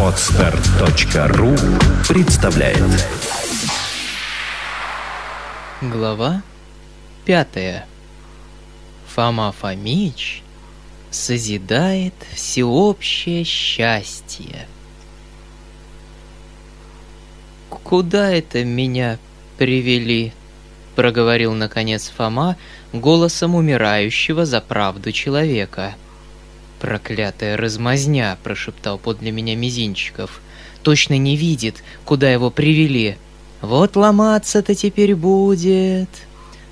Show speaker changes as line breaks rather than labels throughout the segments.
Отстар.ру представляет
Глава пятая. Фома Фомич созидает всеобщее счастье. «Куда это меня привели?» — проговорил наконец Фома голосом умирающего за правду человека. «Проклятая размазня!» — прошептал подле меня Мизинчиков. «Точно не видит, куда его привели. Вот ломаться-то теперь будет!»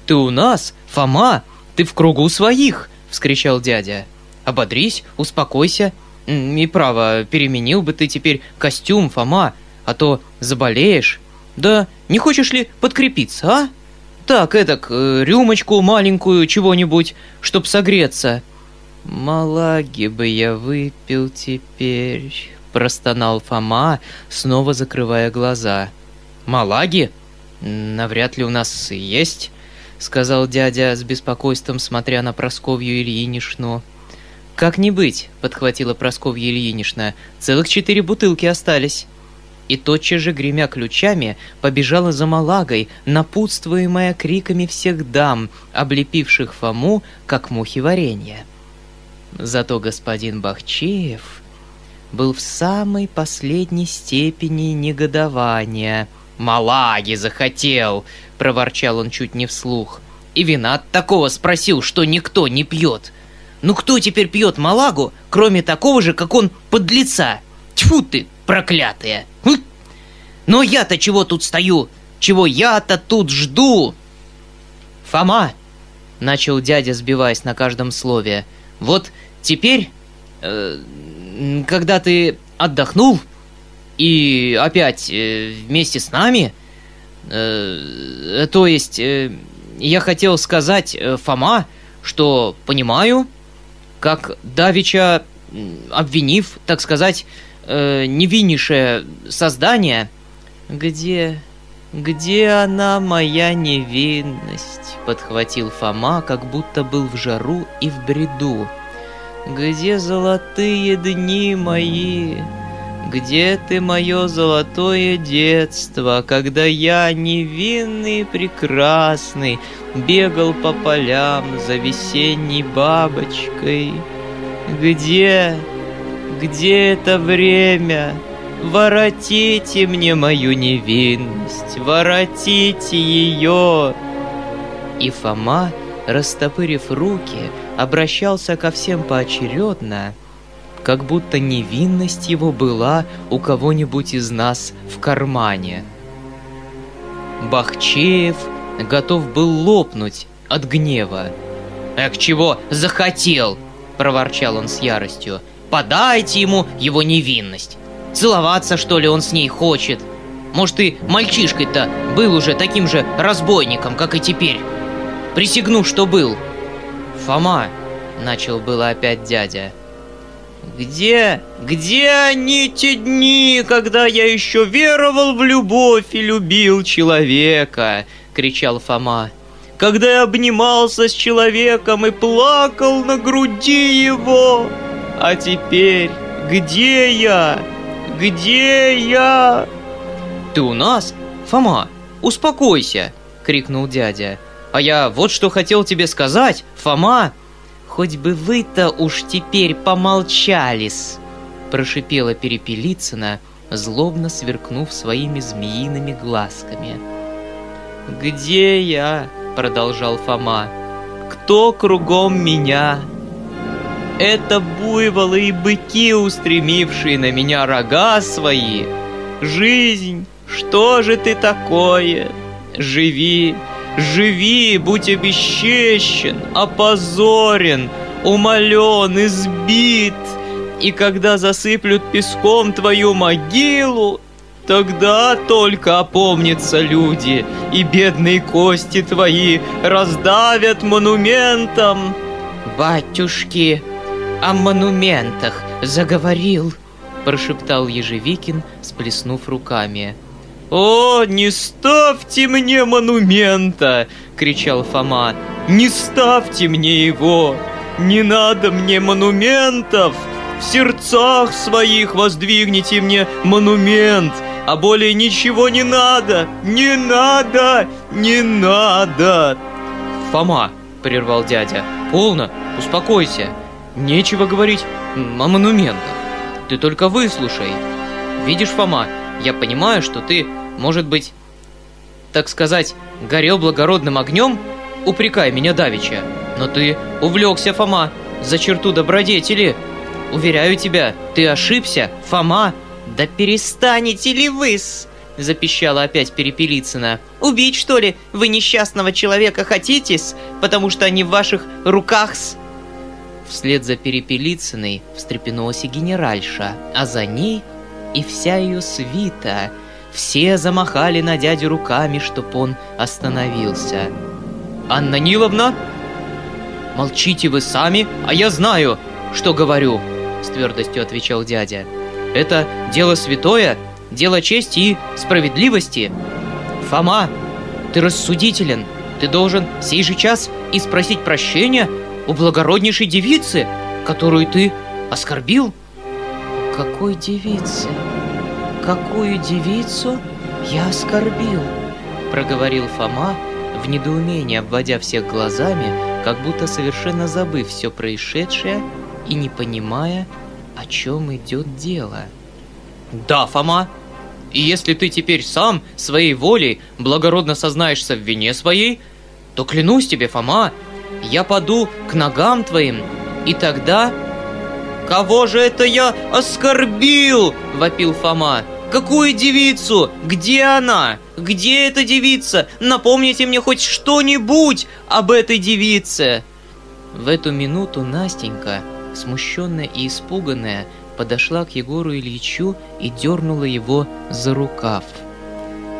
«Ты у нас, Фома! Ты в кругу своих!» — вскричал дядя. «Ободрись, успокойся. И право, переменил бы ты теперь костюм, Фома, а то заболеешь. Да не хочешь ли подкрепиться, а? Так, эдак, э, рюмочку маленькую, чего-нибудь, чтоб согреться». «Малаги бы я выпил теперь», — простонал Фома, снова закрывая глаза. «Малаги? Навряд ли у нас есть», — сказал дядя с беспокойством, смотря на Просковью Ильинишну. «Как не быть», — подхватила Просковья Ильинична, — «целых четыре бутылки остались» и тотчас же, гремя ключами, побежала за Малагой, напутствуемая криками всех дам, облепивших Фому, как мухи варенья. Зато господин Бахчеев был в самой последней степени негодования. «Малаги захотел!» — проворчал он чуть не вслух. «И вина от такого спросил, что никто не пьет. Ну кто теперь пьет Малагу, кроме такого же, как он, подлеца? Тьфу ты, проклятая! Хм! Но я-то чего тут стою? Чего я-то тут жду? Фома, начал дядя, сбиваясь на каждом слове. Вот теперь, э, когда ты отдохнул и опять э, вместе с нами, э, то есть э, я хотел сказать, э, Фома, что понимаю, как Давича, обвинив, так сказать, э, невиннейшее создание. Где... где она, моя невинность? Подхватил Фома, как будто был в жару и в бреду. Где золотые дни мои? Где ты, мое золотое детство, когда я, невинный прекрасный, бегал по полям за весенней бабочкой? Где где это время? Воротите мне мою невинность, воротите ее!» И Фома, растопырив руки, обращался ко всем поочередно, как будто невинность его была у кого-нибудь из нас в кармане. Бахчеев готов был лопнуть от гнева. «Эх, чего захотел!» – проворчал он с яростью – Подайте ему его невинность. Целоваться, что ли, он с ней хочет. Может, и мальчишкой-то был уже таким же разбойником, как и теперь. Присягну, что был. Фома, начал было опять дядя. Где, где они те дни, когда я еще веровал в любовь и любил человека? кричал Фома. Когда я обнимался с человеком и плакал на груди его. А теперь где я? Где я? Ты у нас? Фома, успокойся, крикнул дядя. А я вот что хотел тебе сказать, Фома. Хоть бы вы-то уж теперь помолчались, прошипела Перепелицына, злобно сверкнув своими змеиными глазками. «Где я?» — продолжал Фома. «Кто кругом меня?» Это буйволы и быки, устремившие на меня рога свои. Жизнь, что же ты такое? Живи, живи, будь обесчещен, опозорен, умолен, избит. И когда засыплют песком твою могилу, Тогда только опомнятся люди, и бедные кости твои раздавят монументом. Батюшки, о монументах заговорил», — прошептал Ежевикин, сплеснув руками. «О, не ставьте мне монумента!» — кричал Фома. «Не ставьте мне его! Не надо мне монументов! в сердцах своих воздвигните мне монумент, а более ничего не надо, не надо, не надо. Фома, прервал дядя, полно, успокойся. Нечего говорить о монументах. Ты только выслушай. Видишь, Фома, я понимаю, что ты, может быть, так сказать, горел благородным огнем, упрекай меня давеча. Но ты увлекся, Фома, за черту добродетели. Уверяю тебя, ты ошибся, Фома. Да перестанете ли вы-с? Запищала опять Перепелицына. «Убить, что ли, вы несчастного человека хотите-с, потому что они в ваших руках-с?» Вслед за Перепелицыной встрепенулась и генеральша, а за ней и вся ее свита. Все замахали на дядю руками, чтоб он остановился. «Анна Ниловна!» «Молчите вы сами, а я знаю, что говорю!» С твердостью отвечал дядя. «Это дело святое, дело чести и справедливости. Фома, ты рассудителен, ты должен сей же час и спросить прощения у благороднейшей девицы, которую ты оскорбил». «Какой девицы? Какую девицу я оскорбил?» проговорил Фома, в недоумении обводя всех глазами, как будто совершенно забыв все происшедшее и не понимая, о чем идет дело. «Да, Фома, и если ты теперь сам своей волей благородно сознаешься в вине своей, то клянусь тебе, Фома, я паду к ногам твоим, и тогда...» «Кого же это я оскорбил?» — вопил Фома. «Какую девицу? Где она? Где эта девица? Напомните мне хоть что-нибудь об этой девице!» В эту минуту Настенька, смущенная и испуганная, подошла к Егору Ильичу и дернула его за рукав.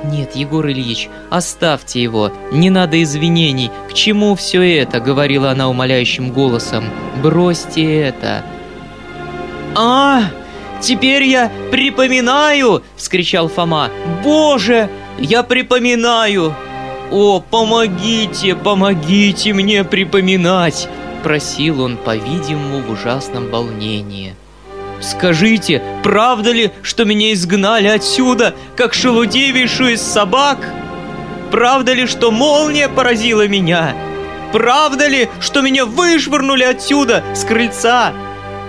«Нет, Егор Ильич, оставьте его, не надо извинений, к чему все это?» — говорила она умоляющим голосом. «Бросьте это!» «А, теперь я припоминаю!» — вскричал Фома. «Боже, я припоминаю!» «О, помогите, помогите мне припоминать!» Просил он, по-видимому, в ужасном волнении. «Скажите, правда ли, что меня изгнали отсюда, как шелудивейшую из собак? Правда ли, что молния поразила меня? Правда ли, что меня вышвырнули отсюда, с крыльца?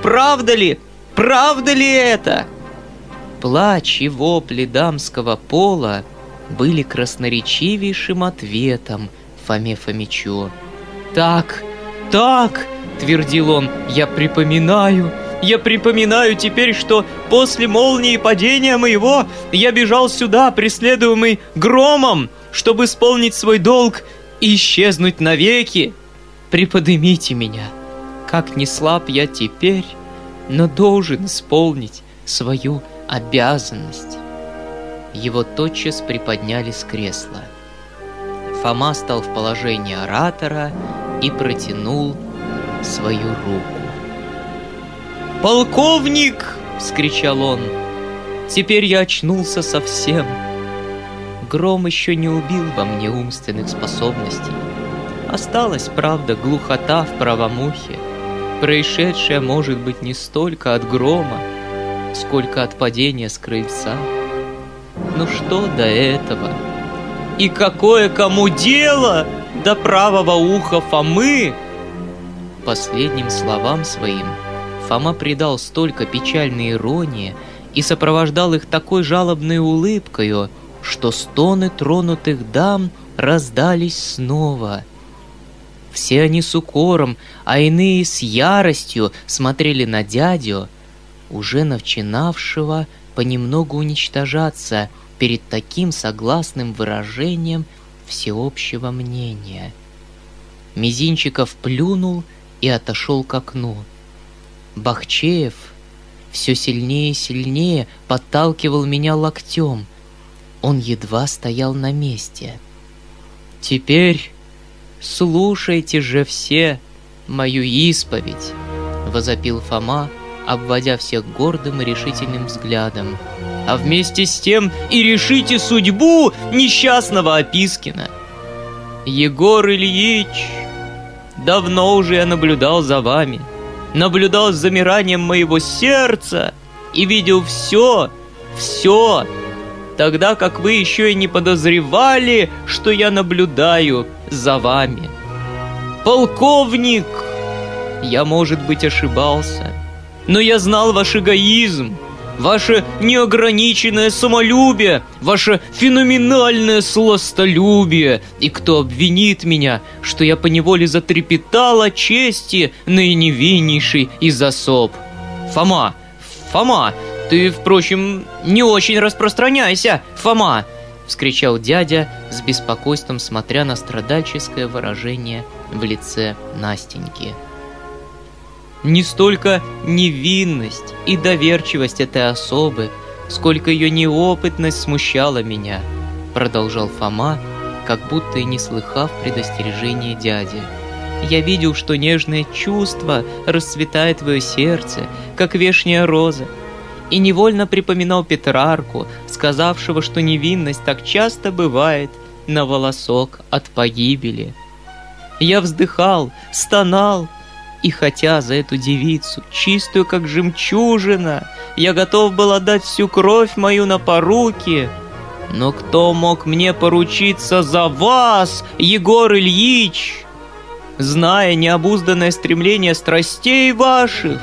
Правда ли, правда ли это?» Плач и вопли дамского пола были красноречивейшим ответом Фоме Фомичу. «Так, так!» — твердил он, — «я припоминаю, я припоминаю теперь, что после молнии падения моего я бежал сюда, преследуемый громом, чтобы исполнить свой долг и исчезнуть навеки. Приподнимите меня, как не слаб я теперь, но должен исполнить свою обязанность». Его тотчас приподняли с кресла. Фома стал в положении оратора и протянул свою руку. «Полковник!» — вскричал он. «Теперь я очнулся совсем. Гром еще не убил во мне умственных способностей. Осталась, правда, глухота в правом ухе. Происшедшее может быть не столько от грома, сколько от падения с крыльца. Ну что до этого? И какое кому дело до правого уха Фомы?» Последним словам своим Фома придал столько печальной иронии и сопровождал их такой жалобной улыбкою, что стоны тронутых дам раздались снова. Все они с укором, а иные с яростью смотрели на дядю, уже начинавшего понемногу уничтожаться перед таким согласным выражением всеобщего мнения. Мизинчиков плюнул и отошел к окну. Бахчеев все сильнее и сильнее подталкивал меня локтем. Он едва стоял на месте. «Теперь слушайте же все мою исповедь!» — возопил Фома, обводя всех гордым и решительным взглядом. «А вместе с тем и решите судьбу несчастного Опискина!» «Егор Ильич, давно уже я наблюдал за вами — наблюдал с замиранием моего сердца и видел все, все, тогда как вы еще и не подозревали, что я наблюдаю за вами. Полковник! Я, может быть, ошибался, но я знал ваш эгоизм, ваше неограниченное самолюбие, ваше феноменальное сластолюбие. И кто обвинит меня, что я поневоле затрепетал о чести наиневиннейший из особ? Фома, Фома, ты, впрочем, не очень распространяйся, Фома! Вскричал дядя с беспокойством, смотря на страдальческое выражение в лице Настеньки. Не столько невинность и доверчивость этой особы, сколько ее неопытность смущала меня, продолжал Фома, как будто и не слыхав предостережения дяди. Я видел, что нежное чувство расцветает в ее сердце, как вешняя роза, и невольно припоминал Петрарку, сказавшего, что невинность так часто бывает на волосок от погибели. Я вздыхал, стонал, и хотя за эту девицу, чистую как жемчужина, я готов был отдать всю кровь мою на поруки, но кто мог мне поручиться за вас, Егор Ильич? Зная необузданное стремление страстей ваших,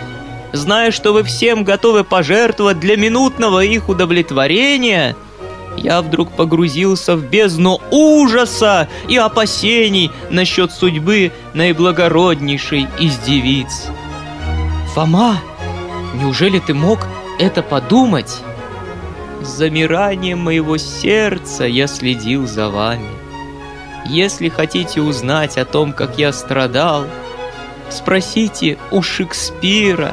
зная, что вы всем готовы пожертвовать для минутного их удовлетворения — я вдруг погрузился в бездну ужаса и опасений насчет судьбы наиблагороднейшей из девиц. Фома, неужели ты мог это подумать? С замиранием моего сердца я следил за вами. Если хотите узнать о том, как я страдал, спросите у Шекспира.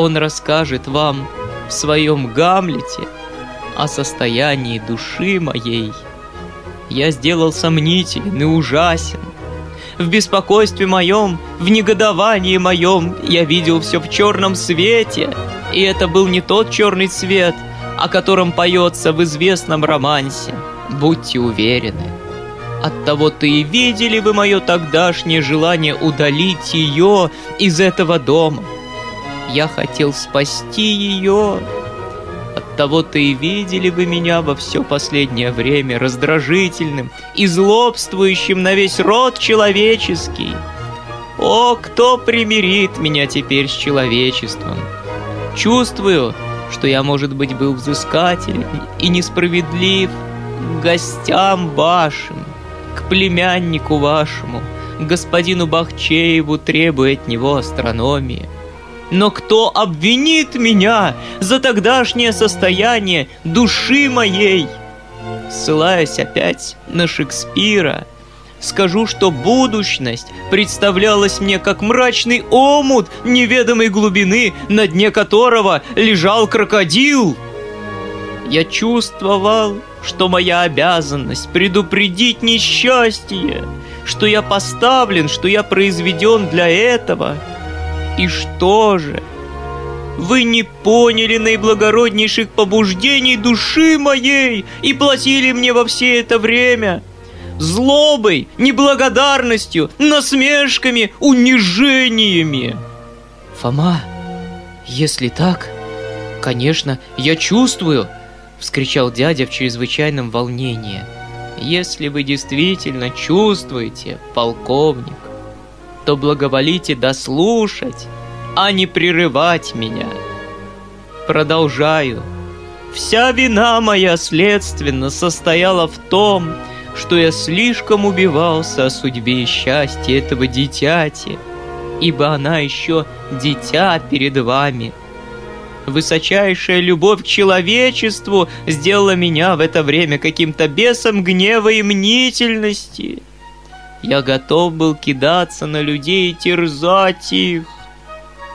Он расскажет вам в своем Гамлете – о состоянии души моей. Я сделал сомнителен и ужасен. В беспокойстве моем, в негодовании моем я видел все в черном свете, и это был не тот черный цвет, о котором поется в известном романсе. Будьте уверены. Оттого-то и видели вы мое тогдашнее желание удалить ее из этого дома. Я хотел спасти ее, Оттого-то и видели вы меня во все последнее время раздражительным и злобствующим на весь род человеческий. О, кто примирит меня теперь с человечеством? Чувствую, что я, может быть, был взыскателен и несправедлив к гостям вашим, к племяннику вашему, к господину Бахчееву, требуя от него астрономии — но кто обвинит меня за тогдашнее состояние души моей? Ссылаясь опять на Шекспира, скажу, что будущность представлялась мне как мрачный омут неведомой глубины, на дне которого лежал крокодил. Я чувствовал, что моя обязанность предупредить несчастье, что я поставлен, что я произведен для этого — и что же? Вы не поняли наиблагороднейших побуждений души моей и платили мне во все это время злобой, неблагодарностью, насмешками, унижениями. Фома, если так, конечно, я чувствую, вскричал дядя в чрезвычайном волнении. Если вы действительно чувствуете, полковник, то благоволите дослушать, а не прерывать меня. Продолжаю. Вся вина моя следственно состояла в том, что я слишком убивался о судьбе и счастье этого дитяти, ибо она еще дитя перед вами. Высочайшая любовь к человечеству сделала меня в это время каким-то бесом гнева и мнительности. Я готов был кидаться на людей и терзать их.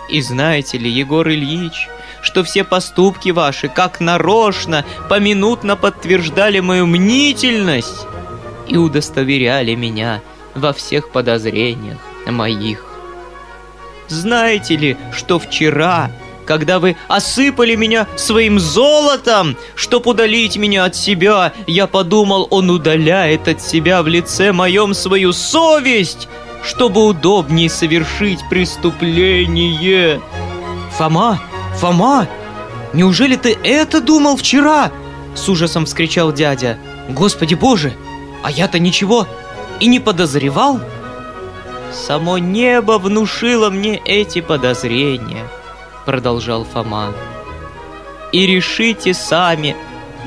И знаете ли, Егор Ильич, что все поступки ваши, как нарочно, поминутно подтверждали мою мнительность и удостоверяли меня во всех подозрениях моих. Знаете ли, что вчера когда вы осыпали меня своим золотом, чтоб удалить меня от себя, я подумал, он удаляет от себя в лице моем свою совесть, чтобы удобнее совершить преступление. Фома, Фома, неужели ты это думал вчера? С ужасом вскричал дядя. Господи боже, а я-то ничего и не подозревал. Само небо внушило мне эти подозрения, продолжал Фома. И решите сами,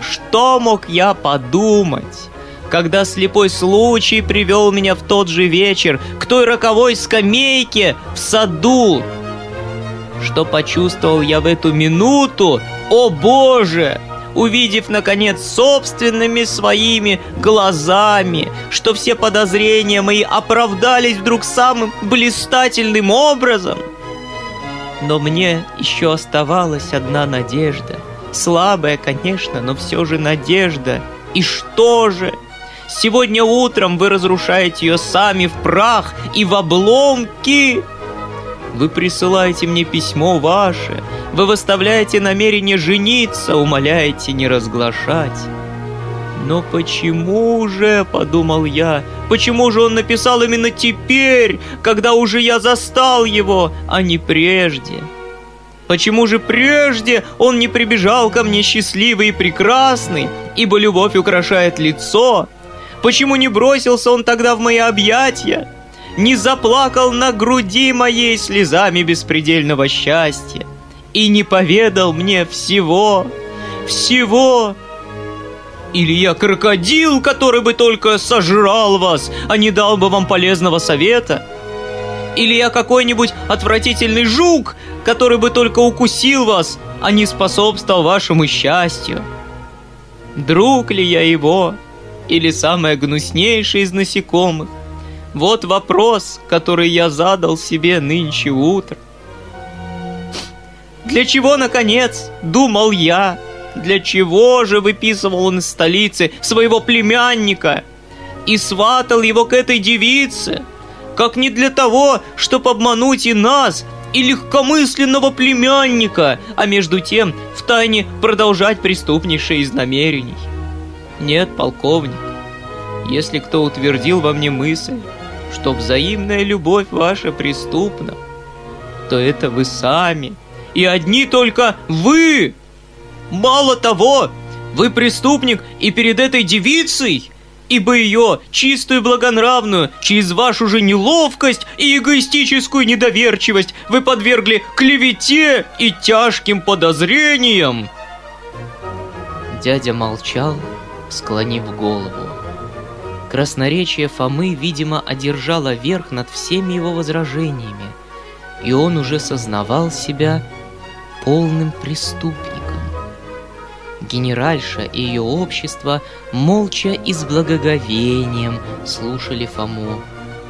что мог я подумать, когда слепой случай привел меня в тот же вечер к той роковой скамейке в саду? Что почувствовал я в эту минуту? О боже! увидев, наконец, собственными своими глазами, что все подозрения мои оправдались вдруг самым блистательным образом. Но мне еще оставалась одна надежда. Слабая, конечно, но все же надежда. И что же? Сегодня утром вы разрушаете ее сами в прах и в обломки. Вы присылаете мне письмо ваше, вы выставляете намерение жениться, умоляете не разглашать. Но почему же, подумал я, почему же он написал именно теперь, когда уже я застал его, а не прежде? Почему же прежде он не прибежал ко мне счастливый и прекрасный, ибо любовь украшает лицо? Почему не бросился он тогда в мои объятия? Не заплакал на груди моей слезами беспредельного счастья? И не поведал мне всего, всего, или я крокодил, который бы только сожрал вас, а не дал бы вам полезного совета? Или я какой-нибудь отвратительный жук, который бы только укусил вас, а не способствовал вашему счастью? Друг ли я его? Или самое гнуснейшее из насекомых? Вот вопрос, который я задал себе нынче утром. Для чего, наконец, думал я, для чего же выписывал он из столицы своего племянника и сватал его к этой девице? Как не для того, чтобы обмануть и нас, и легкомысленного племянника, а между тем втайне продолжать преступнейшее из намерений. Нет, полковник, если кто утвердил во мне мысль, что взаимная любовь ваша преступна, то это вы сами, и одни только вы, Мало того, вы преступник и перед этой девицей, ибо ее, чистую благонравную, через вашу же неловкость и эгоистическую недоверчивость вы подвергли клевете и тяжким подозрениям. Дядя молчал, склонив голову. Красноречие Фомы, видимо, одержало верх над всеми его возражениями, и он уже сознавал себя полным преступником. Генеральша и ее общество молча и с благоговением слушали Фому,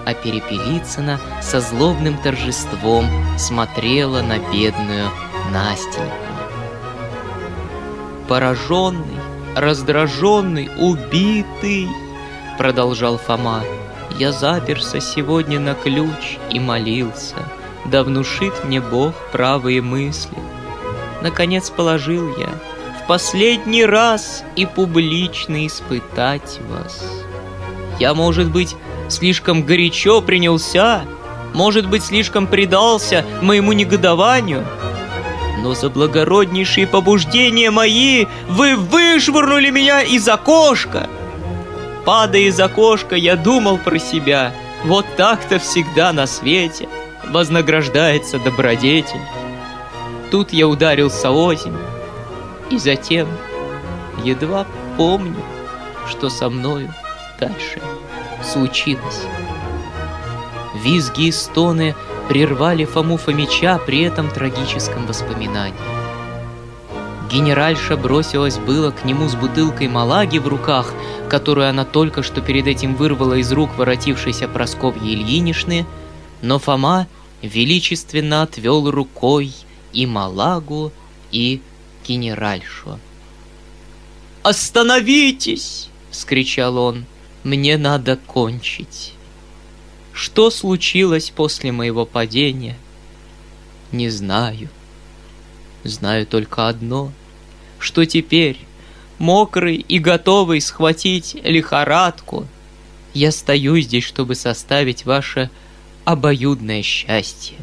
а Перепелицына со злобным торжеством смотрела на бедную Настеньку. «Пораженный, раздраженный, убитый!» — продолжал Фома. «Я заперся сегодня на ключ и молился, да внушит мне Бог правые мысли. Наконец положил я — последний раз и публично испытать вас. Я, может быть, слишком горячо принялся, может быть, слишком предался моему негодованию, но за благороднейшие побуждения мои вы вышвырнули меня из окошка. Падая из окошка, я думал про себя, вот так-то всегда на свете вознаграждается добродетель. Тут я ударился озимь, и затем едва помню, что со мною дальше случилось. Визги и стоны прервали Фому Фомича при этом трагическом воспоминании. Генеральша бросилась было к нему с бутылкой малаги в руках, которую она только что перед этим вырвала из рук воротившейся Просковьи Ильинишны, но Фома величественно отвел рукой и малагу, и генеральшу. «Остановитесь!» — вскричал он. «Мне надо кончить». Что случилось после моего падения? Не знаю. Знаю только одно, что теперь, мокрый и готовый схватить лихорадку, я стою здесь, чтобы составить ваше обоюдное счастье.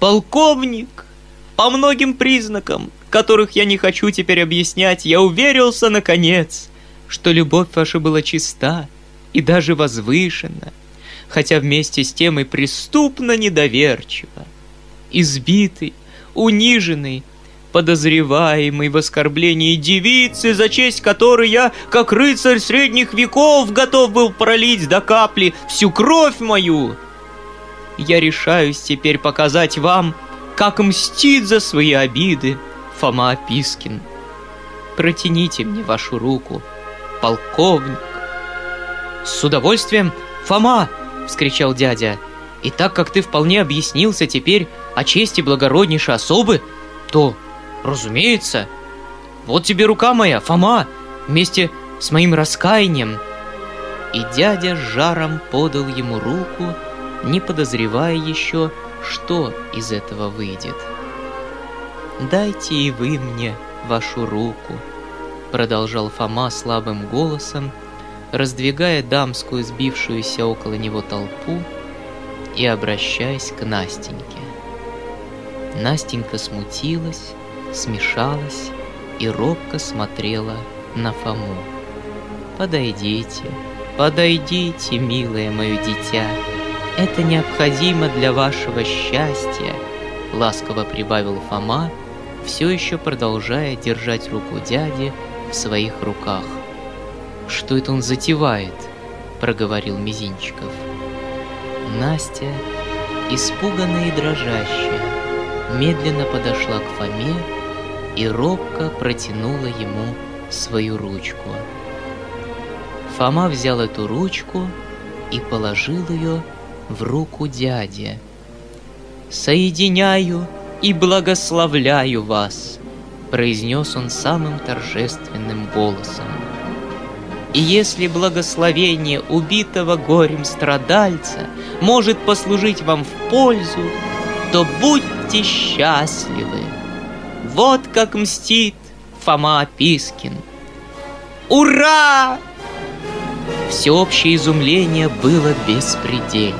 Полковник, по многим признакам, которых я не хочу теперь объяснять, я уверился, наконец, что любовь ваша была чиста и даже возвышена, хотя вместе с тем и преступно недоверчива. Избитый, униженный, подозреваемый в оскорблении девицы, за честь которой я, как рыцарь средних веков, готов был пролить до капли всю кровь мою. Я решаюсь теперь показать вам, как мстит за свои обиды Фома Пискин. Протяните мне вашу руку, полковник. С удовольствием, Фома, вскричал дядя. И так как ты вполне объяснился теперь о чести благороднейшей особы, то Разумеется. Вот тебе рука моя, Фома, вместе с моим раскаянием. И дядя с жаром подал ему руку, не подозревая еще, что из этого выйдет. «Дайте и вы мне вашу руку», — продолжал Фома слабым голосом, раздвигая дамскую сбившуюся около него толпу и обращаясь к Настеньке. Настенька смутилась, смешалась и робко смотрела на Фому. «Подойдите, подойдите, милое мое дитя, это необходимо для вашего счастья», ласково прибавил Фома, все еще продолжая держать руку дяди в своих руках. «Что это он затевает?» — проговорил Мизинчиков. Настя, испуганная и дрожащая, медленно подошла к Фоме и робко протянула ему свою ручку. Фома взял эту ручку и положил ее в руку дяди. «Соединяю и благословляю вас», — произнес он самым торжественным голосом. «И если благословение убитого горем страдальца может послужить вам в пользу, то будьте счастливы!» Вот как мстит Фома Пискин. Ура! Всеобщее изумление было беспредельно.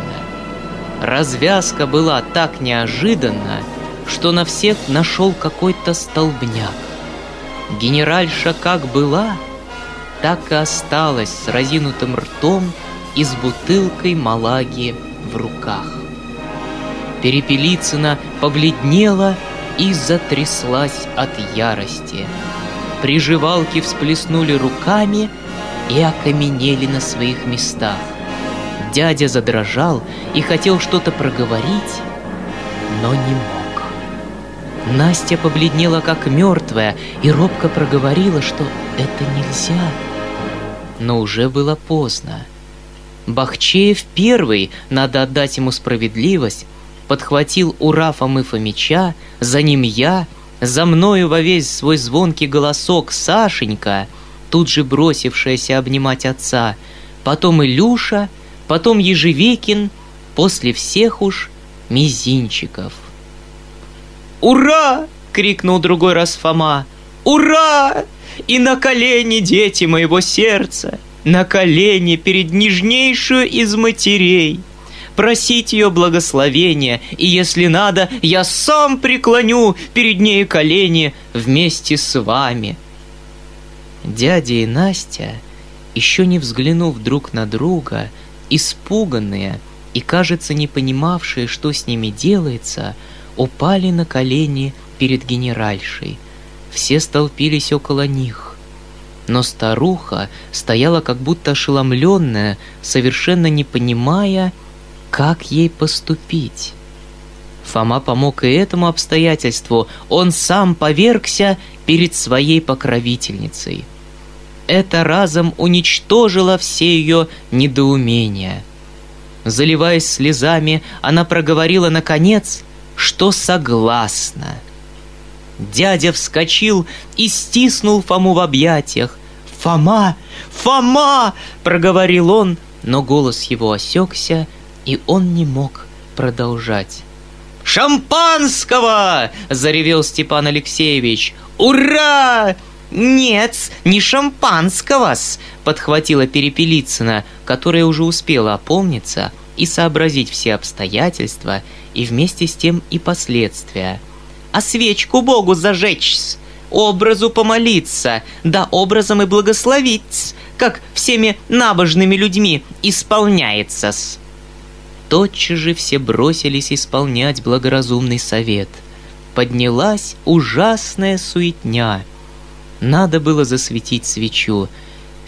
Развязка была так неожиданна, что на всех нашел какой-то столбняк. Генеральша как была, так и осталась с разинутым ртом и с бутылкой малаги в руках. Перепелицына побледнела и затряслась от ярости. Приживалки всплеснули руками и окаменели на своих местах. Дядя задрожал и хотел что-то проговорить, но не мог. Настя побледнела как мертвая и робко проговорила, что это нельзя. Но уже было поздно. Бахчеев первый, надо отдать ему справедливость, подхватил ура Фомы Фомича, за ним я, за мною во весь свой звонкий голосок Сашенька, тут же бросившаяся обнимать отца, потом Илюша, потом Ежевекин, после всех уж Мизинчиков. «Ура!» — крикнул другой раз Фома. «Ура! И на колени, дети моего сердца! На колени перед нежнейшую из матерей!» просить ее благословения, и если надо, я сам преклоню перед ней колени вместе с вами. Дядя и Настя, еще не взглянув друг на друга, испуганные и, кажется, не понимавшие, что с ними делается, упали на колени перед генеральшей. Все столпились около них. Но старуха стояла как будто ошеломленная, совершенно не понимая, как ей поступить? Фома помог и этому обстоятельству, он сам повергся перед своей покровительницей. Это разом уничтожило все ее недоумения. Заливаясь слезами, она проговорила наконец, что согласна. Дядя вскочил и стиснул Фому в объятиях. «Фома! Фома!» — проговорил он, но голос его осекся, и он не мог продолжать. «Шампанского!» – заревел Степан Алексеевич. «Ура!» «Нет, не шампанского-с!» – подхватила Перепелицына, которая уже успела опомниться и сообразить все обстоятельства и вместе с тем и последствия. «А свечку Богу зажечь, образу помолиться, да образом и благословить, как всеми набожными людьми исполняется-с». Тотчас же все бросились исполнять благоразумный совет. Поднялась ужасная суетня. Надо было засветить свечу.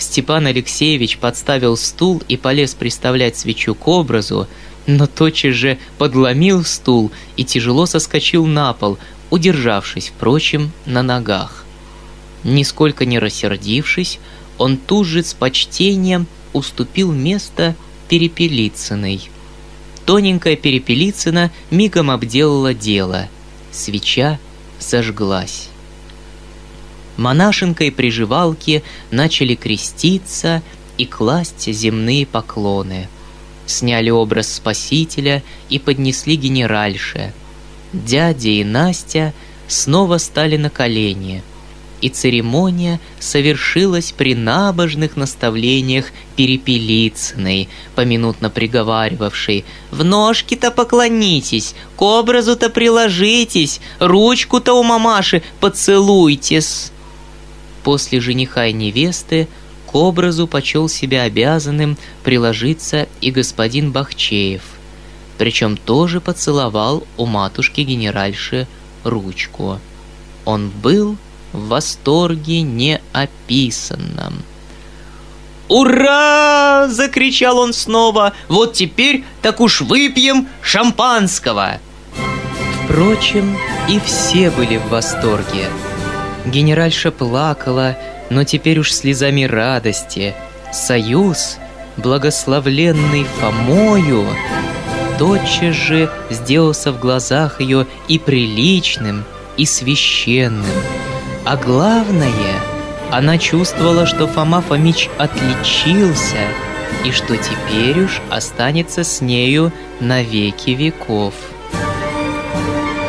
Степан Алексеевич подставил стул и полез приставлять свечу к образу, но тотчас же подломил стул и тяжело соскочил на пол, удержавшись, впрочем, на ногах. Нисколько не рассердившись, он тут же с почтением уступил место Перепелицыной. Тоненькая Перепелицына мигом обделала дело. Свеча зажглась. Монашенка и приживалки начали креститься и класть земные поклоны. Сняли образ Спасителя и поднесли генеральше. Дядя и Настя снова стали на колени – и церемония совершилась при набожных наставлениях Перепелицыной, поминутно приговаривавшей «В ножки-то поклонитесь, к образу-то приложитесь, ручку-то у мамаши поцелуйтесь». После жениха и невесты к образу почел себя обязанным приложиться и господин Бахчеев, причем тоже поцеловал у матушки генеральши ручку. Он был в восторге неописанном. «Ура!» — закричал он снова. «Вот теперь так уж выпьем шампанского!» Впрочем, и все были в восторге. Генеральша плакала, но теперь уж слезами радости. Союз, благословленный Фомою, тотчас же сделался в глазах ее и приличным, и священным — а главное, она чувствовала, что Фома Фомич отличился и что теперь уж останется с нею навеки веков.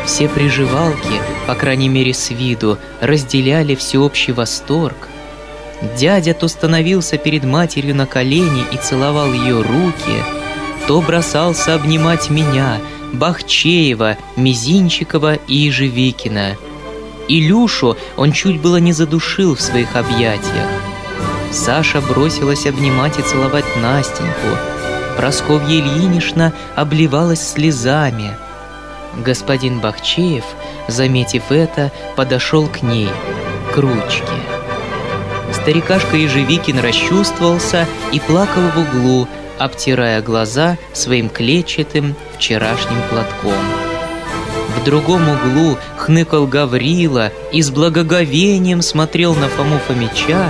Все приживалки, по крайней мере с виду, разделяли всеобщий восторг. Дядя то становился перед матерью на колени и целовал ее руки, то бросался обнимать меня, Бахчеева, Мизинчикова и Ежевикина — Илюшу он чуть было не задушил в своих объятиях. Саша бросилась обнимать и целовать Настеньку. Просковья Ильинична обливалась слезами. Господин Бахчеев, заметив это, подошел к ней, к ручке. Старикашка Ежевикин расчувствовался и плакал в углу, обтирая глаза своим клетчатым вчерашним платком. В другом углу хныкал Гаврила и с благоговением смотрел на Фому Фомича,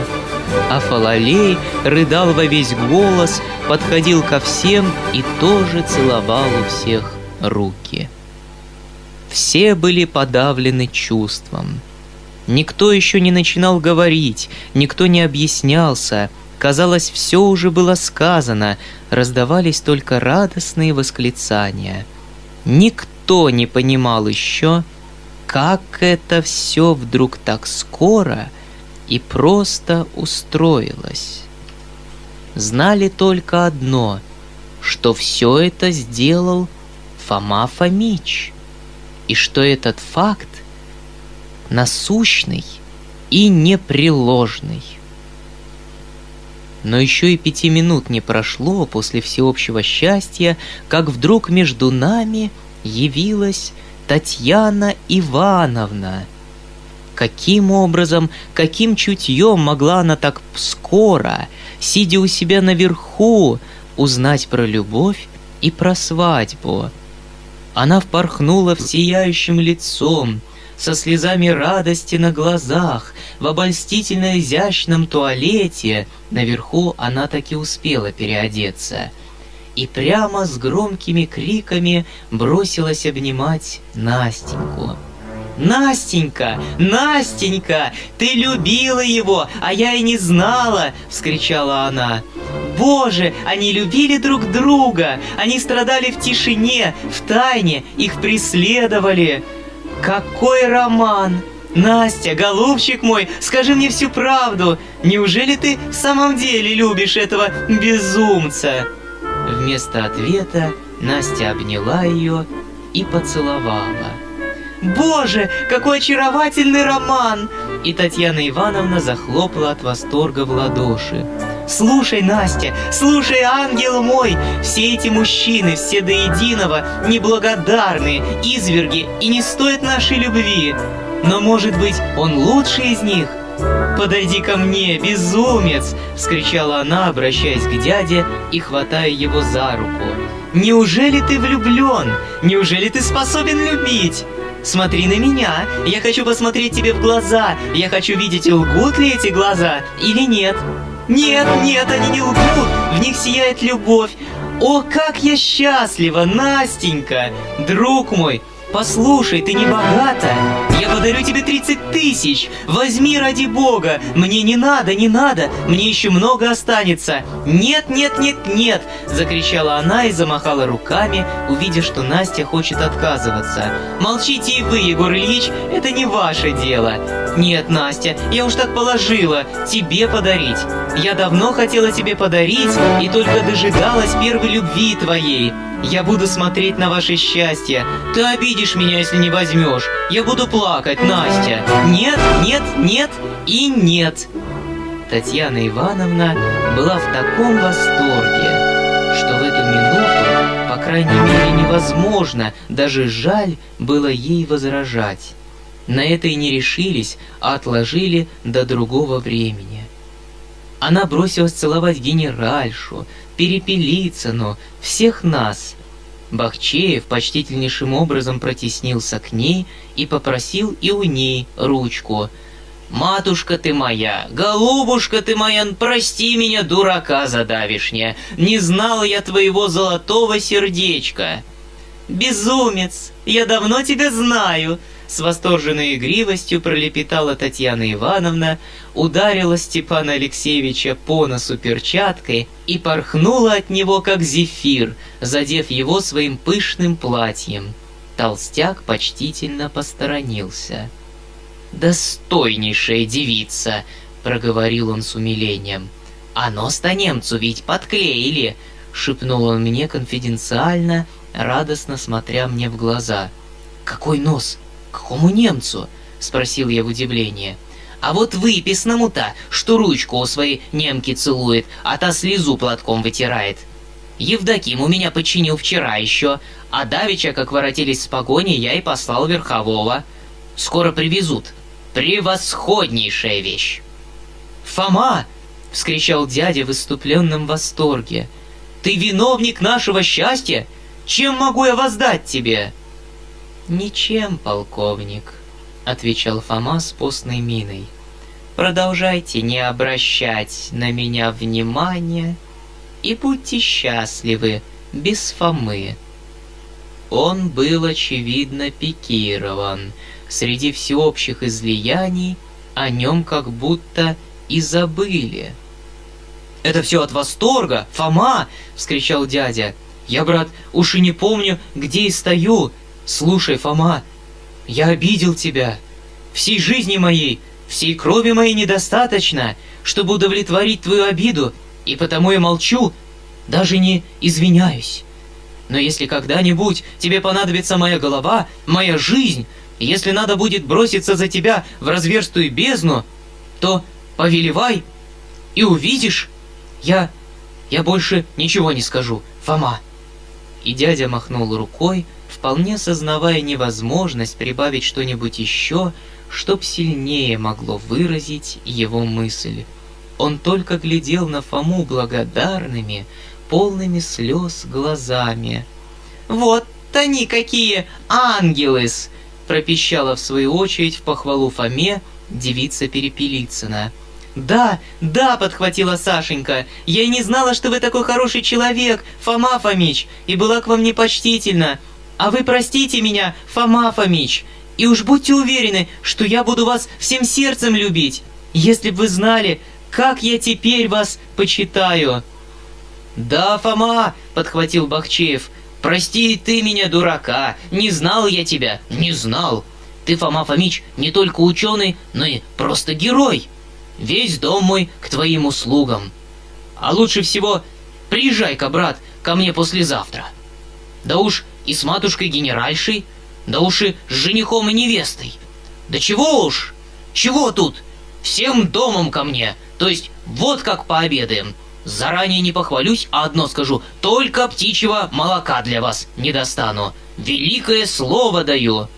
а Фалалей рыдал во весь голос, подходил ко всем и тоже целовал у всех руки. Все были подавлены чувством. Никто еще не начинал говорить, никто не объяснялся. Казалось, все уже было сказано, раздавались только радостные восклицания. Никто не понимал еще, как это все вдруг так скоро и просто устроилось. Знали только одно, что все это сделал Фома Фомич, и что этот факт насущный и непреложный. Но еще и пяти минут не прошло после всеобщего счастья, как вдруг между нами – явилась Татьяна Ивановна. Каким образом, каким чутьем могла она так скоро, сидя у себя наверху, узнать про любовь и про свадьбу? Она впорхнула в сияющим лицом, со слезами радости на глазах, в обольстительно изящном туалете. Наверху она таки успела переодеться — и прямо с громкими криками бросилась обнимать Настеньку. «Настенька! Настенька! Ты любила его, а я и не знала!» — вскричала она. «Боже, они любили друг друга! Они страдали в тишине, в тайне, их преследовали! Какой роман! Настя, голубчик мой, скажи мне всю правду! Неужели ты в самом деле любишь этого безумца?» Вместо ответа Настя обняла ее и поцеловала. «Боже, какой очаровательный роман!» И Татьяна Ивановна захлопала от восторга в ладоши. Слушай, Настя, слушай, ангел мой, все эти мужчины, все до единого, неблагодарные, изверги и не стоят нашей любви. Но, может быть, он лучший из них? «Подойди ко мне, безумец!» — вскричала она, обращаясь к дяде и хватая его за руку. «Неужели ты влюблен? Неужели ты способен любить?» Смотри на меня, я хочу посмотреть тебе в глаза, я хочу видеть, лгут ли эти глаза или нет. Нет, нет, они не лгут, в них сияет любовь. О, как я счастлива, Настенька! Друг мой, Послушай, ты не богата. Я подарю тебе 30 тысяч. Возьми ради бога. Мне не надо, не надо. Мне еще много останется. Нет, нет, нет, нет. Закричала она и замахала руками, увидя, что Настя хочет отказываться. Молчите и вы, Егор Ильич, это не ваше дело. Нет, Настя, я уж так положила. Тебе подарить. Я давно хотела тебе подарить и только дожидалась первой любви твоей. Я буду смотреть на ваше счастье. Ты обидишь меня, если не возьмешь. Я буду плакать, Настя. Нет, нет, нет и нет. Татьяна Ивановна была в таком восторге, что в эту минуту, по крайней мере, невозможно, даже жаль было ей возражать. На это и не решились, а отложили до другого времени. Она бросилась целовать генеральшу, Перепелицыну, всех нас. Бахчеев почтительнейшим образом протеснился к ней и попросил и у ней ручку. «Матушка ты моя, голубушка ты моя, прости меня, дурака задавишня, не знала я твоего золотого сердечка». «Безумец, я давно тебя знаю», с восторженной игривостью пролепетала Татьяна Ивановна, ударила Степана Алексеевича по носу перчаткой и порхнула от него, как зефир, задев его своим пышным платьем. Толстяк почтительно посторонился. «Достойнейшая девица!» — проговорил он с умилением. «А нос-то немцу ведь подклеили!» — шепнул он мне конфиденциально, радостно смотря мне в глаза. «Какой нос?» «Какому немцу?» — спросил я в удивлении. «А вот выписному-то, что ручку у своей немки целует, а та слезу платком вытирает. Евдоким у меня починил вчера еще, а давеча, как воротились с погони, я и послал верхового. Скоро привезут. Превосходнейшая вещь!» «Фома!» — вскричал дядя в выступленном восторге. «Ты виновник нашего счастья? Чем могу я воздать тебе?» «Ничем, полковник», — отвечал Фома с постной миной. «Продолжайте не обращать на меня внимания и будьте счастливы без Фомы». Он был, очевидно, пикирован. Среди всеобщих излияний о нем как будто и забыли. «Это все от восторга! Фома!» — вскричал дядя. «Я, брат, уж и не помню, где и стою. Слушай, Фома, я обидел тебя. Всей жизни моей, всей крови моей недостаточно, чтобы удовлетворить твою обиду, и потому я молчу, даже не извиняюсь. Но если когда-нибудь тебе понадобится моя голова, моя жизнь, если надо будет броситься за тебя в разверстую бездну, то повелевай и увидишь. Я... я больше ничего не скажу, Фома. И дядя махнул рукой, вполне сознавая невозможность прибавить что-нибудь еще, чтоб сильнее могло выразить его мысль. Он только глядел на Фому благодарными, полными слез глазами. «Вот они какие ангелы-с!» пропищала в свою очередь в похвалу Фоме девица Перепелицына. «Да, да!» — подхватила Сашенька. «Я и не знала, что вы такой хороший человек, Фома Фомич, и была к вам непочтительна. А вы простите меня, Фома Фомич, и уж будьте уверены, что я буду вас всем сердцем любить, если бы вы знали, как я теперь вас почитаю». «Да, Фома!» — подхватил Бахчеев. «Прости ты меня, дурака! Не знал я тебя, не знал! Ты, Фома Фомич, не только ученый, но и просто герой! Весь дом мой к твоим услугам! А лучше всего приезжай-ка, брат, ко мне послезавтра. Да уж и с матушкой-генеральшей, да уж и с женихом и невестой. Да чего уж, чего тут? Всем домом ко мне, то есть вот как пообедаем. Заранее не похвалюсь, а одно скажу, только птичьего молока для вас не достану. Великое слово даю!»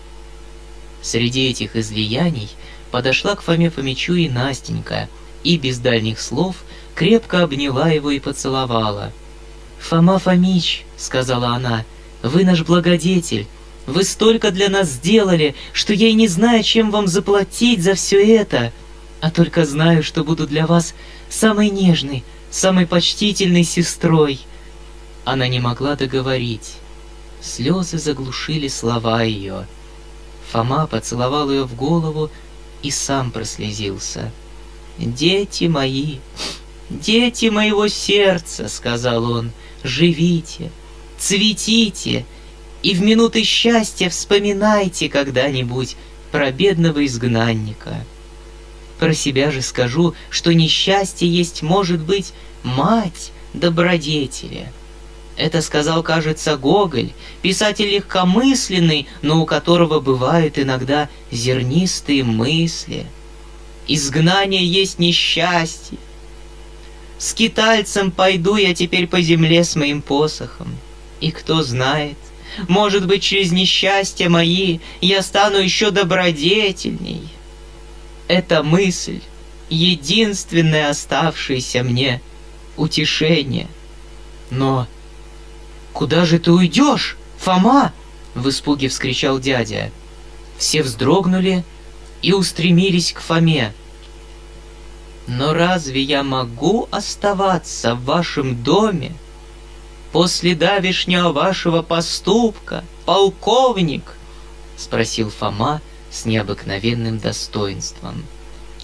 Среди этих излияний подошла к Фоме Фомичу и Настенька, и без дальних слов крепко обняла его и поцеловала. «Фома Фомич», — сказала она, — «вы наш благодетель, вы столько для нас сделали, что я и не знаю, чем вам заплатить за все это, а только знаю, что буду для вас самой нежной, самой почтительной сестрой». Она не могла договорить. Слезы заглушили слова ее. Фома поцеловал ее в голову и сам прослезился. «Дети мои, дети моего сердца», — сказал он, — «живите, цветите, и в минуты счастья вспоминайте когда-нибудь про бедного изгнанника». Про себя же скажу, что несчастье есть, может быть, мать добродетеля — это сказал, кажется, Гоголь, писатель легкомысленный, но у которого бывают иногда зернистые мысли. Изгнание есть несчастье. С китайцем пойду я теперь по земле с моим посохом. И кто знает, может быть, через несчастья мои я стану еще добродетельней. Эта мысль — единственное оставшееся мне утешение. Но «Куда же ты уйдешь, Фома?» — в испуге вскричал дядя. Все вздрогнули и устремились к Фоме. «Но разве я могу оставаться в вашем доме после давешнего вашего поступка, полковник?» — спросил Фома с необыкновенным достоинством.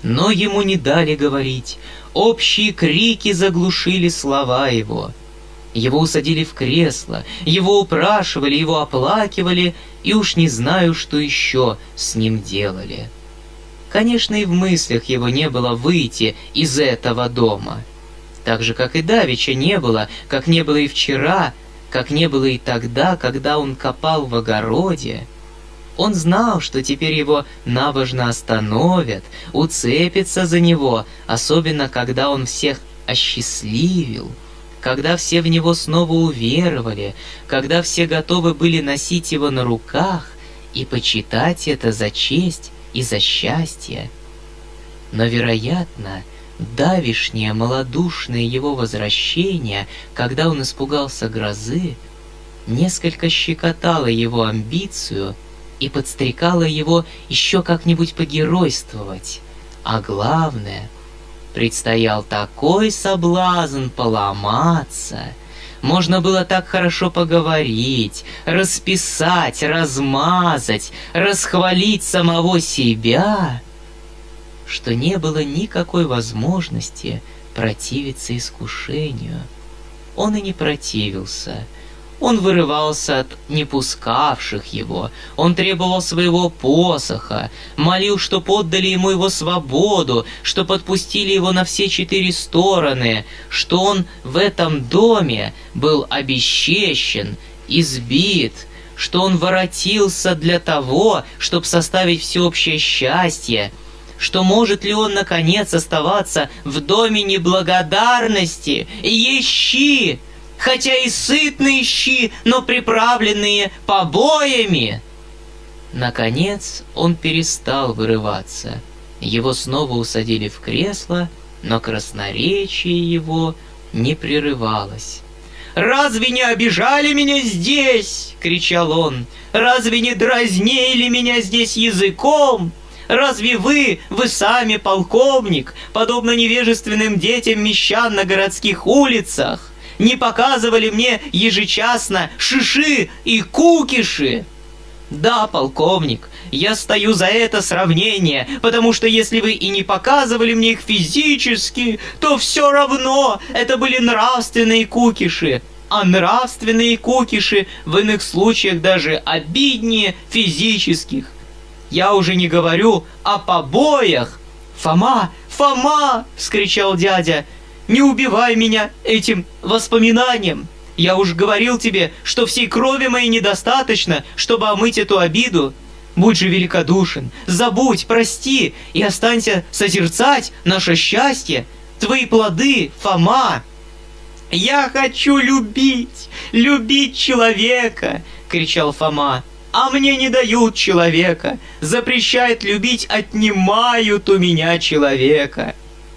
Но ему не дали говорить, общие крики заглушили слова его — его усадили в кресло, его упрашивали, его оплакивали, и уж не знаю, что еще с ним делали. Конечно, и в мыслях его не было выйти из этого дома. Так же, как и Давича не было, как не было и вчера, как не было и тогда, когда он копал в огороде. Он знал, что теперь его набожно остановят, уцепятся за него, особенно когда он всех осчастливил — когда все в него снова уверовали, когда все готовы были носить его на руках и почитать это за честь и за счастье. Но, вероятно, давишнее малодушное его возвращение, когда он испугался грозы, несколько щекотало его амбицию и подстрекало его еще как-нибудь погеройствовать. А главное — Предстоял такой соблазн поломаться. Можно было так хорошо поговорить, расписать, размазать, расхвалить самого себя, что не было никакой возможности противиться искушению. Он и не противился — он вырывался от непускавших его, он требовал своего посоха, молил, что поддали ему его свободу, что подпустили его на все четыре стороны, что он в этом доме был обесчещен, избит, что он воротился для того, чтобы составить всеобщее счастье, что может ли он, наконец, оставаться в доме неблагодарности и ищи, хотя и сытные щи, но приправленные побоями. Наконец он перестал вырываться. Его снова усадили в кресло, но красноречие его не прерывалось. «Разве не обижали меня здесь?» — кричал он. «Разве не дразнили меня здесь языком? Разве вы, вы сами полковник, подобно невежественным детям мещан на городских улицах? не показывали мне ежечасно шиши и кукиши. Да, полковник, я стою за это сравнение, потому что если вы и не показывали мне их физически, то все равно это были нравственные кукиши. А нравственные кукиши в иных случаях даже обиднее физических. Я уже не говорю о побоях. «Фома! Фома!» — вскричал дядя. Не убивай меня этим воспоминанием. Я уж говорил тебе, что всей крови моей недостаточно, чтобы омыть эту обиду. Будь же великодушен, забудь, прости и останься созерцать наше счастье, твои плоды, Фома. Я хочу любить, любить человека, кричал Фома. А мне не дают человека, запрещают любить, отнимают у меня человека.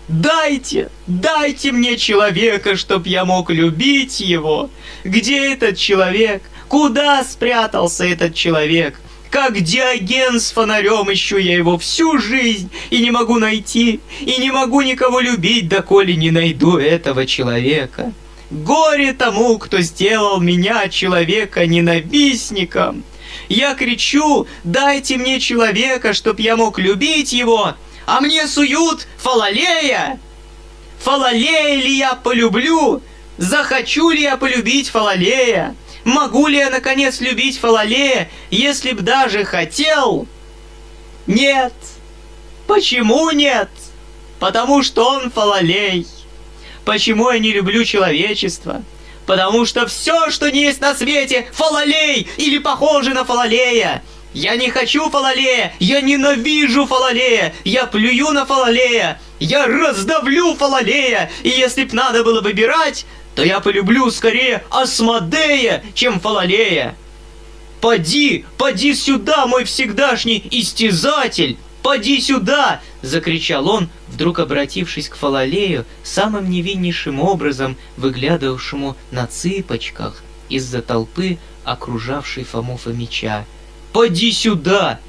Дайте, дайте мне человека, чтоб я мог любить его. Где этот человек? Куда спрятался этот человек? Как диаген с фонарем ищу я его всю жизнь и не могу найти, и не могу никого любить, доколе не найду этого человека. Горе тому, кто сделал меня человека ненавистником. Я кричу, дайте мне человека, чтоб я мог любить его, а мне суют фалалея. Фалалея ли я полюблю? Захочу ли я полюбить фалалея? Могу ли я, наконец, любить Фалалея, если б даже хотел? Нет. Почему нет? Потому что он Фалалей. Почему я не люблю человечество? Потому что все, что не есть на свете, Фалалей или похоже на Фалалея. Я не хочу Фалалея, я ненавижу Фалалея, я плюю на Фалалея, я раздавлю Фалалея, и если б надо было выбирать, то я полюблю скорее Асмодея, чем Фалалея. «Поди, поди сюда, мой всегдашний истязатель! Поди сюда!» — закричал он, вдруг обратившись к Фалалею, самым невиннейшим образом выглядывавшему на цыпочках из-за толпы, окружавшей Фому Фомича. «Поди сюда!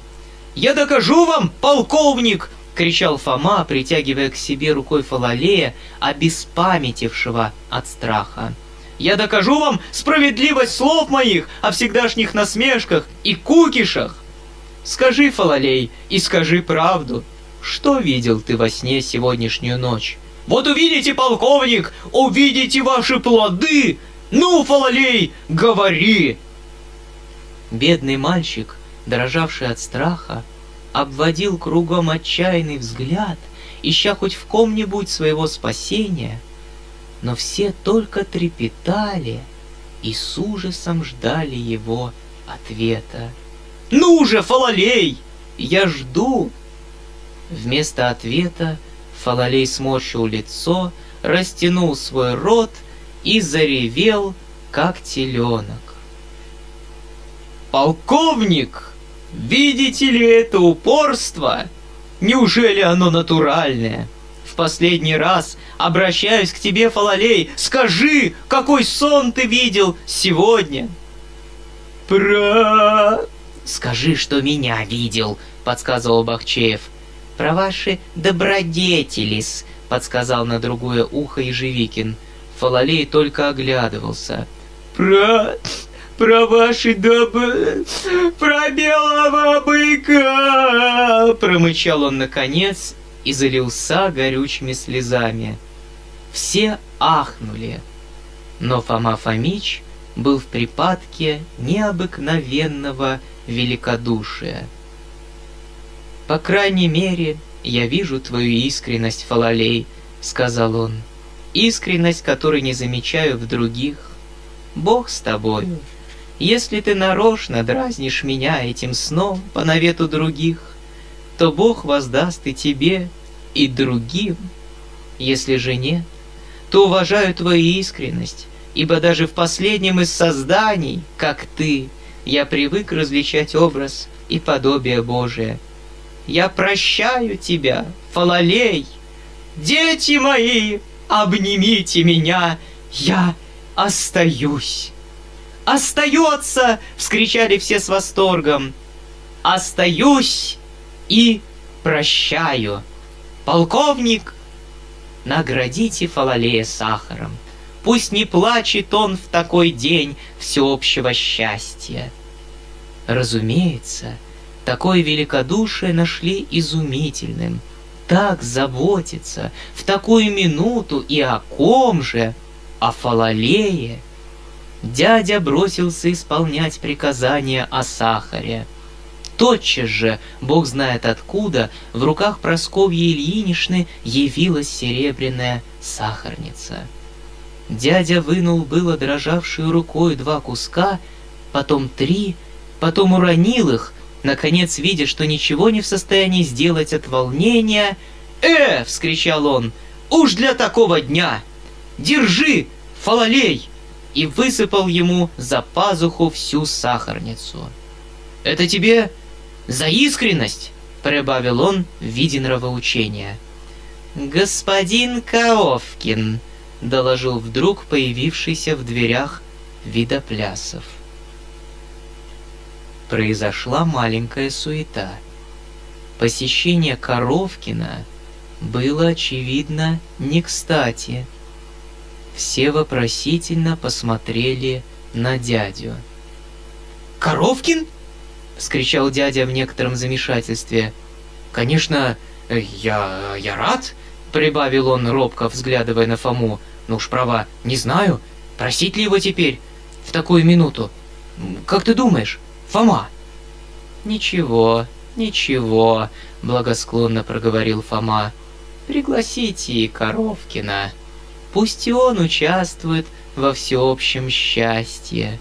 Я докажу вам, полковник, кричал Фома, притягивая к себе рукой Фалалея, обеспамятившего от страха. «Я докажу вам справедливость слов моих о всегдашних насмешках и кукишах! Скажи, Фалалей, и скажи правду, что видел ты во сне сегодняшнюю ночь? Вот увидите, полковник, увидите ваши плоды! Ну, Фалалей, говори!» Бедный мальчик, дрожавший от страха, обводил кругом отчаянный взгляд, ища хоть в ком-нибудь своего спасения, но все только трепетали и с ужасом ждали его ответа. «Ну же, Фалалей! Я жду!» Вместо ответа Фалалей сморщил лицо, растянул свой рот и заревел, как теленок. «Полковник!» Видите ли это упорство? Неужели оно натуральное? Последний раз обращаюсь к тебе, Фалалей, скажи, какой сон ты видел сегодня? Про... Скажи, что меня видел, подсказывал Бахчеев. Про ваши добродетелис, подсказал на другое ухо Ежевикин. Фалалей только оглядывался. Про про ваши доб... про белого быка!» Промычал он наконец и залился горючими слезами. Все ахнули, но Фома Фомич был в припадке необыкновенного великодушия. «По крайней мере, я вижу твою искренность, Фалалей», — сказал он, — «искренность, которой не замечаю в других. Бог с тобою». Если ты нарочно дразнишь меня этим сном по навету других, то Бог воздаст и тебе, и другим. Если же нет, то уважаю твою искренность, ибо даже в последнем из созданий, как ты, я привык различать образ и подобие Божие. Я прощаю тебя, Фалалей. Дети мои, обнимите меня, я остаюсь. «Остается!» — вскричали все с восторгом. «Остаюсь и прощаю! Полковник, наградите Фалалея сахаром. Пусть не плачет он в такой день всеобщего счастья». Разумеется, такое великодушие нашли изумительным. Так заботиться в такую минуту и о ком же? О Фалалее — дядя бросился исполнять приказания о сахаре. Тотчас же, бог знает откуда, в руках Просковьи Ильиничны явилась серебряная сахарница. Дядя вынул было дрожавшую рукой два куска, потом три, потом уронил их, наконец, видя, что ничего не в состоянии сделать от волнения. «Э!» — вскричал он. «Уж для такого дня! Держи, фалалей!» И высыпал ему за пазуху всю сахарницу. «Это тебе за искренность!» — прибавил он в виде нравоучения. «Господин Каовкин!» — доложил вдруг появившийся в дверях Видоплясов. Произошла маленькая суета. Посещение Коровкина было, очевидно, не кстати. Все вопросительно посмотрели на дядю. «Коровкин?» — вскричал дядя в некотором замешательстве. «Конечно, я... я рад», — прибавил он робко, взглядывая на Фому. «Ну уж права, не знаю, просить ли его теперь в такую минуту. Как ты думаешь, Фома?» «Ничего, ничего», — благосклонно проговорил Фома. «Пригласите и Коровкина. Пусть и он участвует во всеобщем счастье».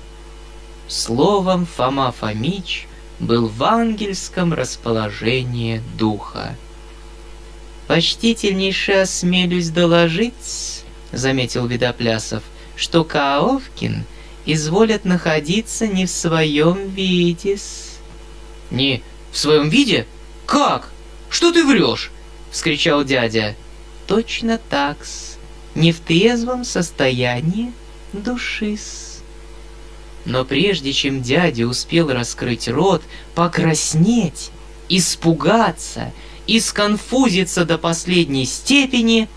Словом, Фома Фомич был в ангельском расположении духа. «Почтительнейше осмелюсь доложить», — заметил Видоплясов, «что Каовкин изволят находиться не в своем виде. «Не в своем виде? Как? Что ты врешь?» — вскричал дядя. «Точно так-с, не в трезвом состоянии души-с». Но прежде чем дядя успел раскрыть рот, покраснеть, испугаться и сконфузиться до последней степени,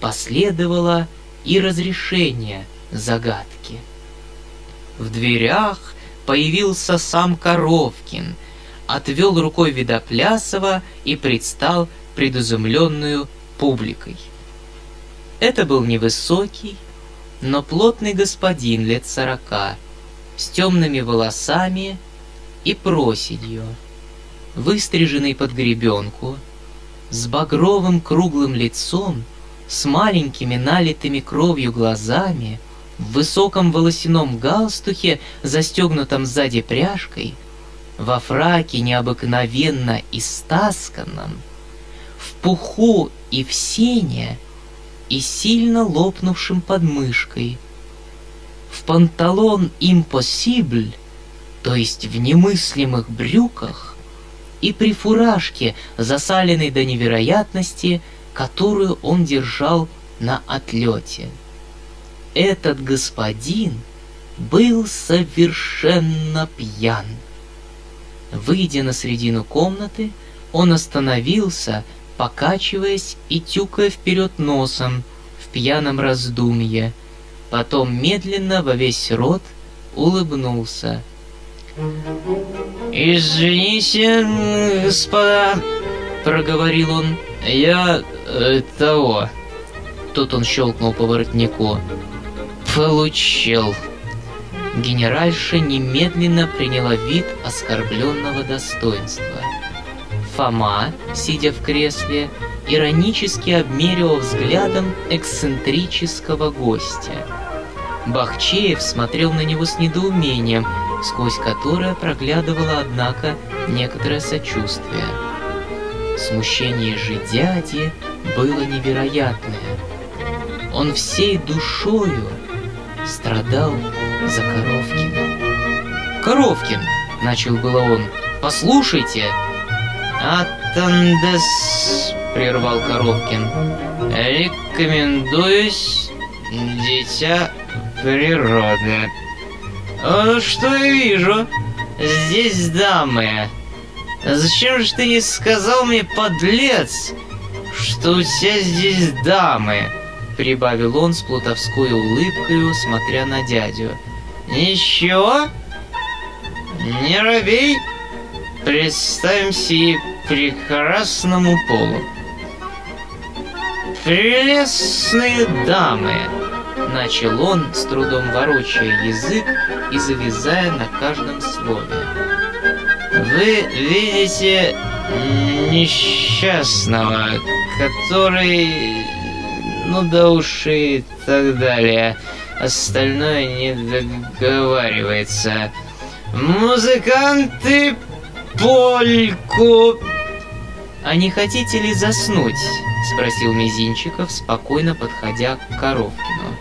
последовало и разрешение загадки. В дверях появился сам Коровкин, отвел рукой Видоплясова и предстал предузумленную публикой. Это был невысокий, но плотный господин лет сорока, с темными волосами и проседью, выстриженный под гребенку, с багровым круглым лицом, с маленькими налитыми кровью глазами — в высоком волосяном галстухе, застегнутом сзади пряжкой, во фраке необыкновенно истасканном, в пуху и в сене и сильно лопнувшим подмышкой, в панталон импосибль, то есть в немыслимых брюках, и при фуражке, засаленной до невероятности, которую он держал на отлете этот господин был совершенно пьян. Выйдя на середину комнаты, он остановился, покачиваясь и тюкая вперед носом в пьяном раздумье. Потом медленно во весь рот улыбнулся. «Извините, господа», — проговорил он, — «я э, того». Тут он щелкнул по воротнику. Получил. Генеральша немедленно приняла вид оскорбленного достоинства. Фома, сидя в кресле, иронически обмеривал взглядом эксцентрического гостя. Бахчеев смотрел на него с недоумением, сквозь которое проглядывало, однако, некоторое сочувствие. Смущение же дяди было невероятное. Он всей душою страдал за Коровкина. «Коровкин!» — начал было он. «Послушайте!» «Атандес!» — прервал Коровкин. «Рекомендуюсь, дитя природы». «А «Что я вижу? Здесь дамы. Зачем же ты не сказал мне, подлец, что у тебя здесь дамы?» Прибавил он с плутовской улыбкой, смотря на дядю. «Ничего? Не робей, представимся и прекрасному полу. Прелестные дамы!» Начал он, с трудом ворочая язык и завязая на каждом слове. «Вы видите несчастного, который ну да уж и так далее. Остальное не договаривается. Музыканты, польку! «А не хотите ли заснуть?» — спросил Мизинчиков, спокойно подходя к Коровкину.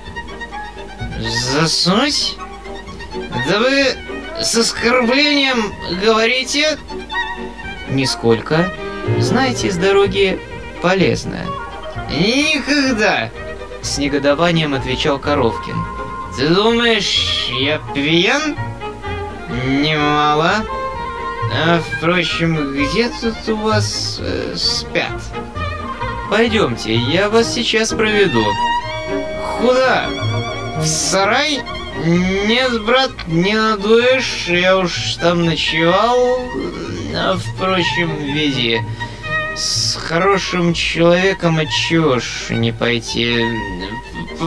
«Заснуть? Да вы с оскорблением говорите?» «Нисколько. Знаете, с дороги полезно». «Никогда!» — с негодованием отвечал Коровкин. «Ты думаешь, я пьян?» «Немало». А, впрочем, где тут у вас э, спят? Пойдемте, я вас сейчас проведу. Куда? В сарай? Нет, брат, не надуешь, я уж там ночевал. А, впрочем, веди. С хорошим человеком отчего ж не пойти?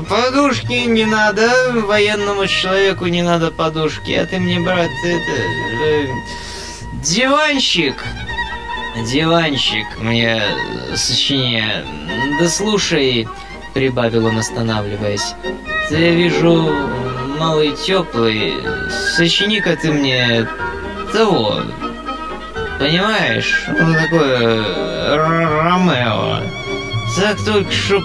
Подушки не надо, военному человеку не надо подушки, а ты мне, брат, это... Э, Диванчик! Диванчик мне сочинение. Да слушай, прибавил он, останавливаясь. Ты, вижу, малый теплый. Сочини-ка ты мне того. Понимаешь? Ну, такое Ромео. Так только, чтоб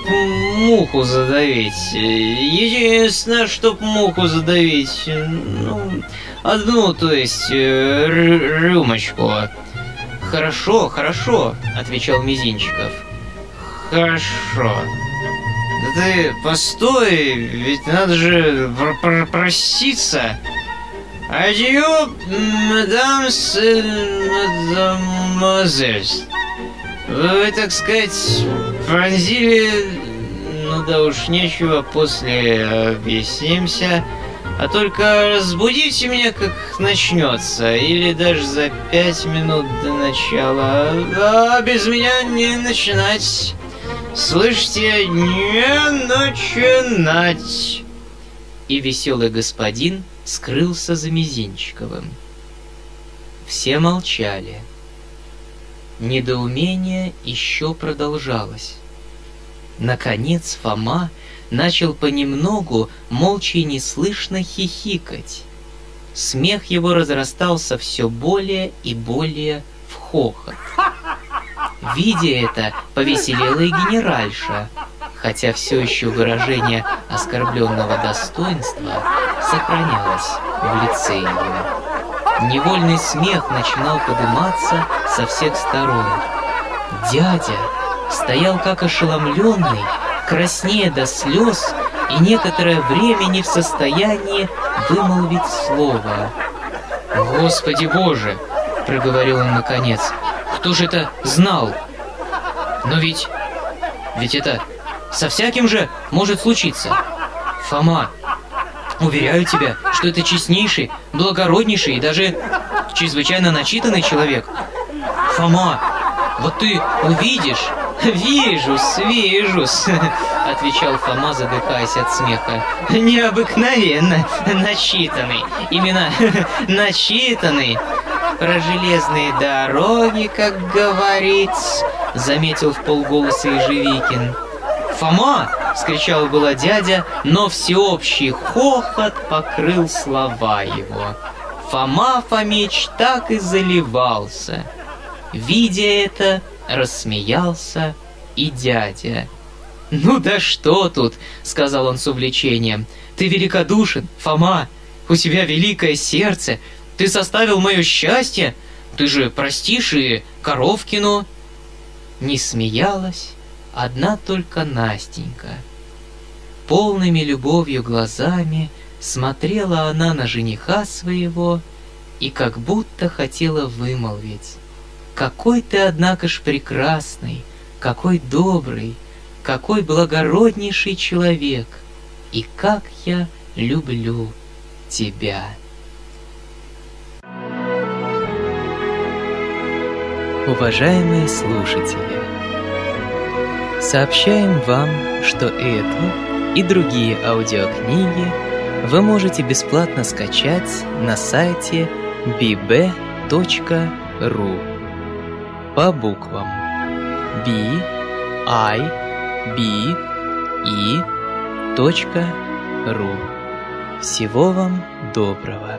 муху задавить. Единственное, чтоб муху задавить. Ну, Одну, то есть, э, рюмочку. Хорошо, хорошо, отвечал Мизинчиков. Хорошо. Да ты постой, ведь надо же пр пр проситься. Адью, мадам, мадемуазель. Вы, так сказать, пронзили... Ну да уж нечего, после объяснимся. А только разбудите меня, как начнется, или даже за пять минут до начала. А без меня не начинать. Слышите, не начинать. И веселый господин скрылся за Мизинчиковым. Все молчали. Недоумение еще продолжалось. Наконец Фома начал понемногу, молча и неслышно хихикать. Смех его разрастался все более и более в хохот. Видя это, повеселела и генеральша, хотя все еще выражение оскорбленного достоинства сохранялось в лице ее. Невольный смех начинал подниматься со всех сторон. Дядя стоял как ошеломленный, краснея до слез и некоторое время не в состоянии вымолвить слово. «Господи Боже!» — проговорил он наконец. «Кто же это знал? Но ведь... ведь это со всяким же может случиться. Фома, уверяю тебя, что это честнейший, благороднейший и даже чрезвычайно начитанный человек. Фома, вот ты увидишь, «Вижусь, вижусь», — отвечал Фома, задыхаясь от смеха. «Необыкновенно начитанный, именно начитанный. Про железные дороги, как говорится», — заметил в полголоса Ежевикин. «Фома!» — вскричал было дядя, но всеобщий хохот покрыл слова его. Фома Фомич так и заливался. Видя это, рассмеялся и дядя. «Ну да что тут?» — сказал он с увлечением. «Ты великодушен, Фома, у тебя великое сердце, ты составил мое счастье, ты же простишь и Коровкину». Не смеялась одна только Настенька. Полными любовью глазами смотрела она на жениха своего и как будто хотела вымолвить. Какой ты, однако ж, прекрасный, какой добрый, какой благороднейший человек, и как я люблю тебя. Уважаемые слушатели, сообщаем вам, что эту и другие аудиокниги вы можете бесплатно скачать на сайте bb.ru по буквам B, I, B, и ру. Всего вам доброго.